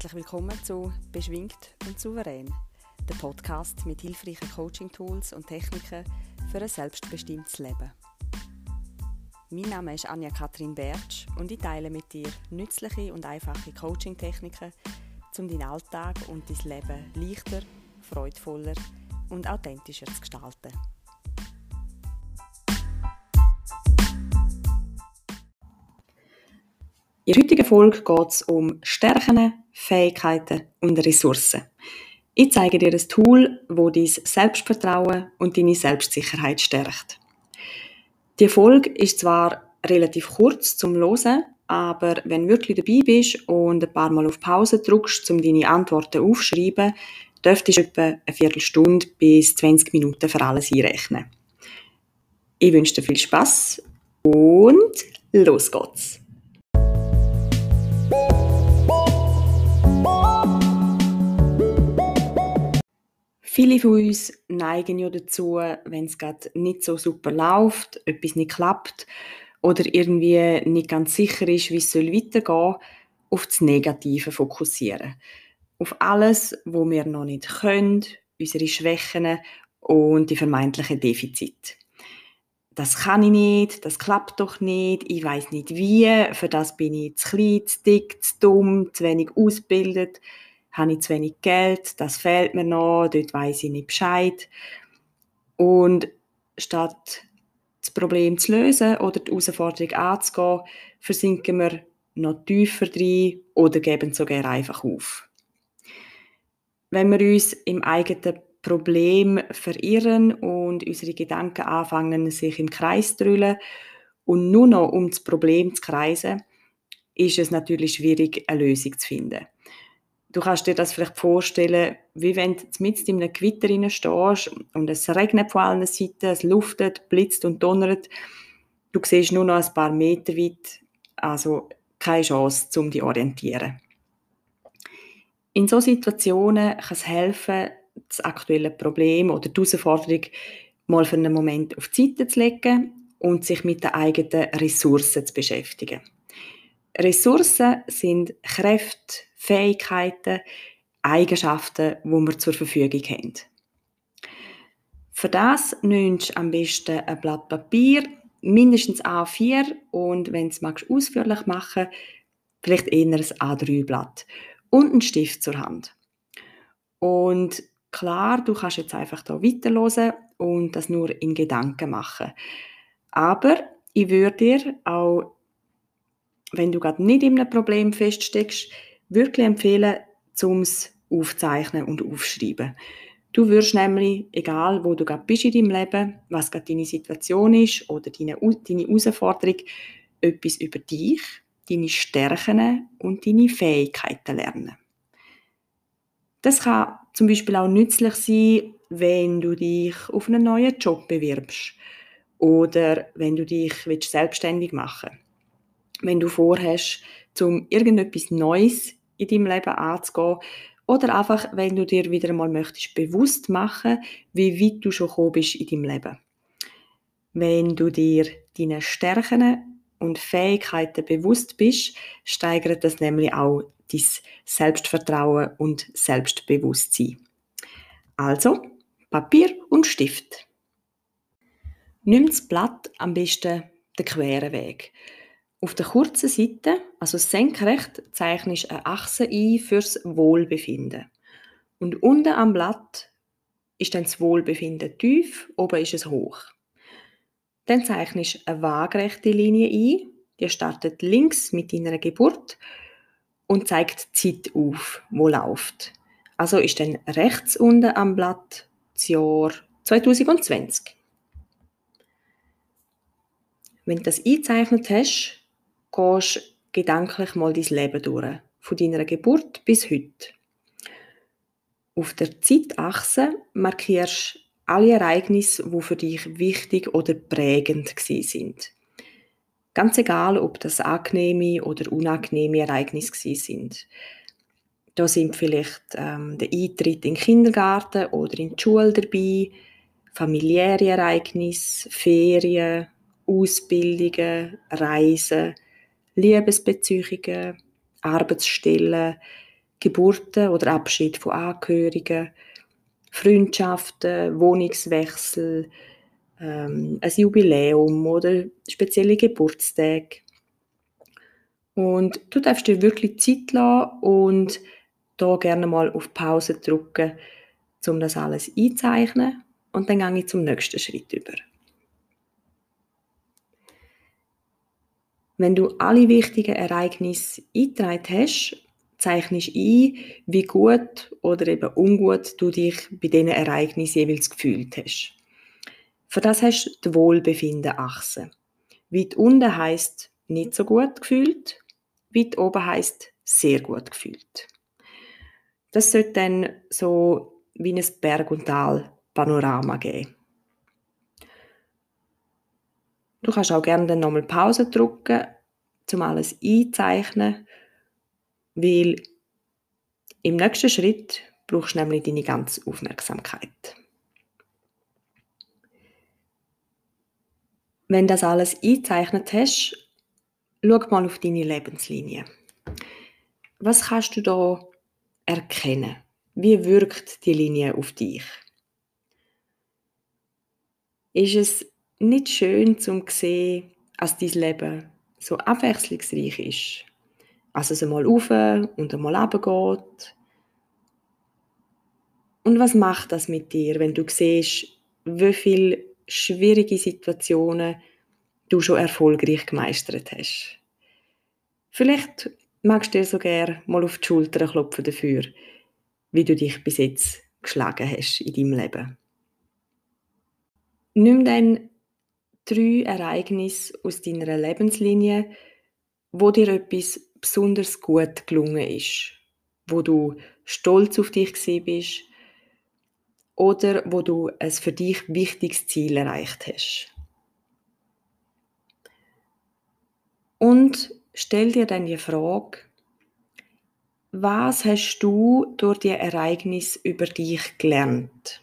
Herzlich willkommen zu Beschwingt und Souverän, der Podcast mit hilfreichen Coaching-Tools und Techniken für ein selbstbestimmtes Leben. Mein Name ist Anja Kathrin Bertsch und ich teile mit dir nützliche und einfache Coaching-Techniken, um deinen Alltag und dein Leben leichter, freudvoller und authentischer zu gestalten. In der heutigen Folge geht es um Stärken, Fähigkeiten und Ressourcen. Ich zeige dir ein Tool, das dein Selbstvertrauen und deine Selbstsicherheit stärkt. Die Folge ist zwar relativ kurz zum Hören, aber wenn du wirklich dabei bist und ein paar Mal auf Pause drückst, um deine Antworten aufzuschreiben, dürftest du etwa eine Viertelstunde bis 20 Minuten für alles einrechnen. Ich wünsche dir viel Spaß und los geht's! Viele von uns neigen ja dazu, wenn es gerade nicht so super läuft, etwas nicht klappt oder irgendwie nicht ganz sicher ist, wie es weitergehen soll, auf das Negative fokussieren. Auf alles, wo wir noch nicht können, unsere Schwächen und die vermeintlichen Defizite. Das kann ich nicht, das klappt doch nicht, ich weiß nicht wie, für das bin ich zu klein, zu dick, zu dumm, zu wenig ausgebildet habe ich zu wenig Geld, das fehlt mir noch, dort weiß ich nicht Bescheid. Und statt das Problem zu lösen oder die Herausforderung anzugehen, versinken wir noch tiefer drin oder geben sogar einfach auf. Wenn wir uns im eigenen Problem verirren und unsere Gedanken anfangen, sich im Kreis zu drüllen und nur noch um das Problem zu kreisen, ist es natürlich schwierig, eine Lösung zu finden du kannst dir das vielleicht vorstellen, wie wenn du mit in einem Gewitter stehst und es regnet von allen Seiten, es luftet, blitzt und donnert. Du siehst nur noch ein paar Meter weit, also keine Chance, um dich zu orientieren. In solchen Situationen kann es helfen, das aktuelle Problem oder die Herausforderung mal für einen Moment auf die Seite zu legen und sich mit den eigenen Ressourcen zu beschäftigen. Ressourcen sind Kräfte, Fähigkeiten, Eigenschaften, die wir zur Verfügung haben. Für das nimmst du am besten ein Blatt Papier, mindestens A4 und wenn du es ausführlich machen vielleicht eher ein A3-Blatt und einen Stift zur Hand. Und klar, du kannst jetzt einfach hier weiterhören und das nur in Gedanken machen. Aber ich würde dir auch wenn du gerade nicht in einem Problem feststeckst, wirklich empfehlen, zum aufzeichnen und aufschreiben. Du wirst nämlich, egal wo du gerade bist in deinem Leben, was gerade deine Situation ist oder deine, deine Herausforderung, etwas über dich, deine Stärken und deine Fähigkeiten lernen. Das kann zum Beispiel auch nützlich sein, wenn du dich auf einen neuen Job bewirbst oder wenn du dich selbstständig machen willst wenn du vorhast, um irgendetwas Neues in deinem Leben anzugehen oder einfach, wenn du dir wieder einmal möchtest bewusst machen, wie weit du schon gekommen bist in deinem Leben. Wenn du dir deine Stärken und Fähigkeiten bewusst bist, steigert das nämlich auch dein Selbstvertrauen und Selbstbewusstsein. Also, Papier und Stift. Nimm das Blatt am besten den queren Weg. Auf der kurzen Seite, also senkrecht, zeichnest du eine Achse ein fürs Wohlbefinden. Und unten am Blatt ist dann das Wohlbefinden tief, oben ist es hoch. Dann zeichnest du eine waagerechte Linie ein, die startet links mit deiner Geburt und zeigt die Zeit auf, wo läuft. Also ist dann rechts unten am Blatt das Jahr 2020. Wenn du das eingezeichnet hast, gehst gedanklich mal dein Leben durch, von deiner Geburt bis heute. Auf der Zeitachse markierst alle Ereignisse, die für dich wichtig oder prägend sind. Ganz egal, ob das angenehme oder unangenehme Ereignisse sind. Da sind vielleicht ähm, der Eintritt in den Kindergarten oder in die Schule dabei, familiäre Ereignisse, Ferien, Ausbildungen, Reisen, Liebesbeziehungen, Arbeitsstellen, Geburten oder Abschied von Angehörigen, Freundschaften, Wohnungswechsel, ähm, ein Jubiläum oder spezielle Geburtstage. Und du darfst dir wirklich Zeit lassen und da gerne mal auf Pause drücken, um das alles einzeichnen. Und dann gehe ich zum nächsten Schritt über. Wenn du alle wichtigen Ereignisse eingetragen hast, zeichnest ein, wie gut oder eben ungut du dich bei diesen Ereignissen jeweils gefühlt hast. Für das hast du die Wohlbefinden-Achse. Weit unten heisst nicht so gut gefühlt, weit oben heisst sehr gut gefühlt. Das sollte dann so wie ein Berg- und Tal-Panorama geben. Du kannst auch gerne dann nochmal Pause drücken, um alles einzeichnen, weil im nächsten Schritt brauchst du nämlich deine ganze Aufmerksamkeit. Wenn das alles eingezeichnet hast, schau mal auf deine Lebenslinie. Was kannst du da erkennen? Wie wirkt die Linie auf dich? Ist es nicht schön zu sehen, dass dein Leben so abwechslungsreich ist. Also es einmal auf und einmal runter geht. Und was macht das mit dir, wenn du siehst, wie viele schwierige Situationen du schon erfolgreich gemeistert hast? Vielleicht magst du dir so gerne mal auf die Schulter klopfen dafür, wie du dich bis jetzt geschlagen hast in deinem Leben. Nimm dann drei Ereignisse aus deiner Lebenslinie, wo dir etwas besonders gut gelungen ist, wo du stolz auf dich bist oder wo du ein für dich wichtiges Ziel erreicht hast. Und stell dir dann die Frage, was hast du durch die Ereignis über dich gelernt?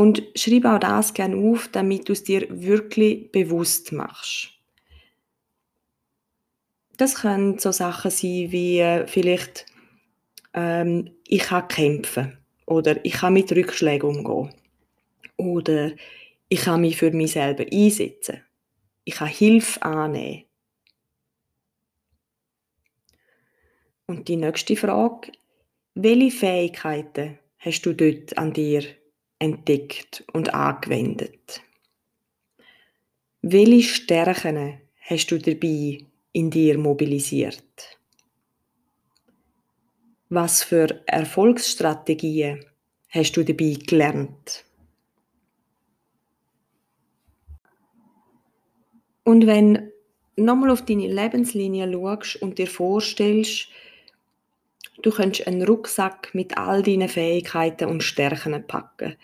Und schreib auch das gerne auf, damit du es dir wirklich bewusst machst. Das können so Sachen sein wie äh, vielleicht ähm, ich kann kämpfen oder ich kann mit Rückschlägen umgehen oder ich kann mich für mich selber einsetzen. Ich kann Hilfe annehmen. Und die nächste Frage, welche Fähigkeiten hast du dort an dir entdeckt und angewendet? Welche Stärken hast du dabei in dir mobilisiert? Was für Erfolgsstrategien hast du dabei gelernt? Und wenn nochmal auf deine Lebenslinie schaust und dir vorstellst, Du könntest einen Rucksack mit all deinen Fähigkeiten und Stärken packen,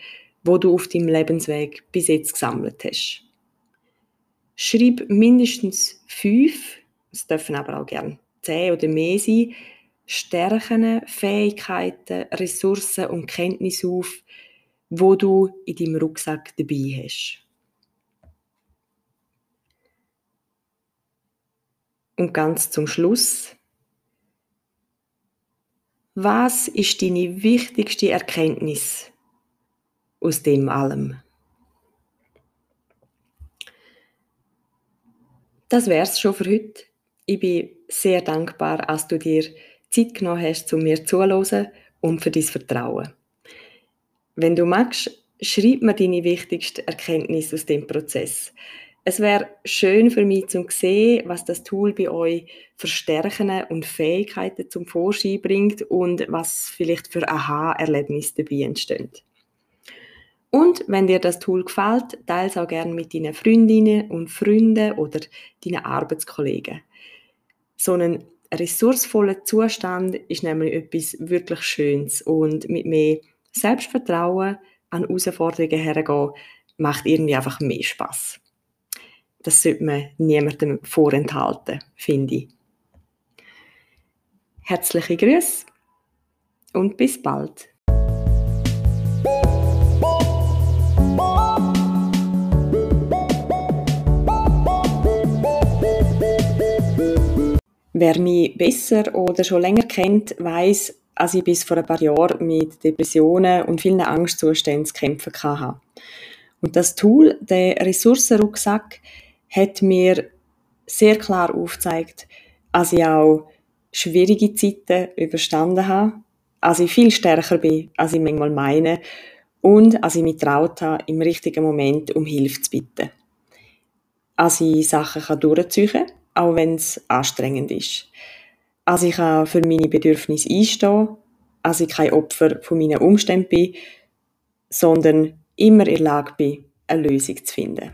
wo du auf deinem Lebensweg bis jetzt gesammelt hast. Schreib mindestens fünf, es dürfen aber auch gerne zehn oder mehr sein, Stärken, Fähigkeiten, Ressourcen und Kenntnisse auf, wo du in deinem Rucksack dabei hast. Und ganz zum Schluss was ist deine wichtigste Erkenntnis aus dem allem? Das wär's schon für heute. Ich bin sehr dankbar, dass du dir Zeit genommen hast, zu mir zuzuhören und für dein Vertrauen. Wenn du magst, schreib mir deine wichtigste Erkenntnis aus dem Prozess. Es wäre schön für mich zu sehen, was das Tool bei euch für Stärken und Fähigkeiten zum Vorschein bringt und was vielleicht für Aha-Erlebnisse dabei entstehen. Und wenn dir das Tool gefällt, teile es auch gerne mit deinen Freundinnen und Freunden oder deinen Arbeitskollegen. So ein ressourcevoller Zustand ist nämlich etwas wirklich Schönes und mit mehr Selbstvertrauen an Herausforderungen hergehen, macht irgendwie einfach mehr Spaß. Das sollte man niemandem vorenthalten, finde ich. Herzliche Grüße und bis bald. Wer mich besser oder schon länger kennt, weiß, dass ich bis vor ein paar Jahren mit Depressionen und vielen Angstzuständen zu kämpfen hatte. Und das Tool, der Ressourcenrucksack, hat mir sehr klar aufgezeigt, dass ich auch schwierige Zeiten überstanden habe, als ich viel stärker bin, als ich manchmal meine und als ich mich traut habe, im richtigen Moment um Hilfe zu bitten. Als ich Sachen durchziehen kann, auch wenn es anstrengend ist. Als ich für meine Bedürfnisse einstehen als ich kein Opfer von meinen Umständen bin, sondern immer in der Lage bin, eine Lösung zu finden.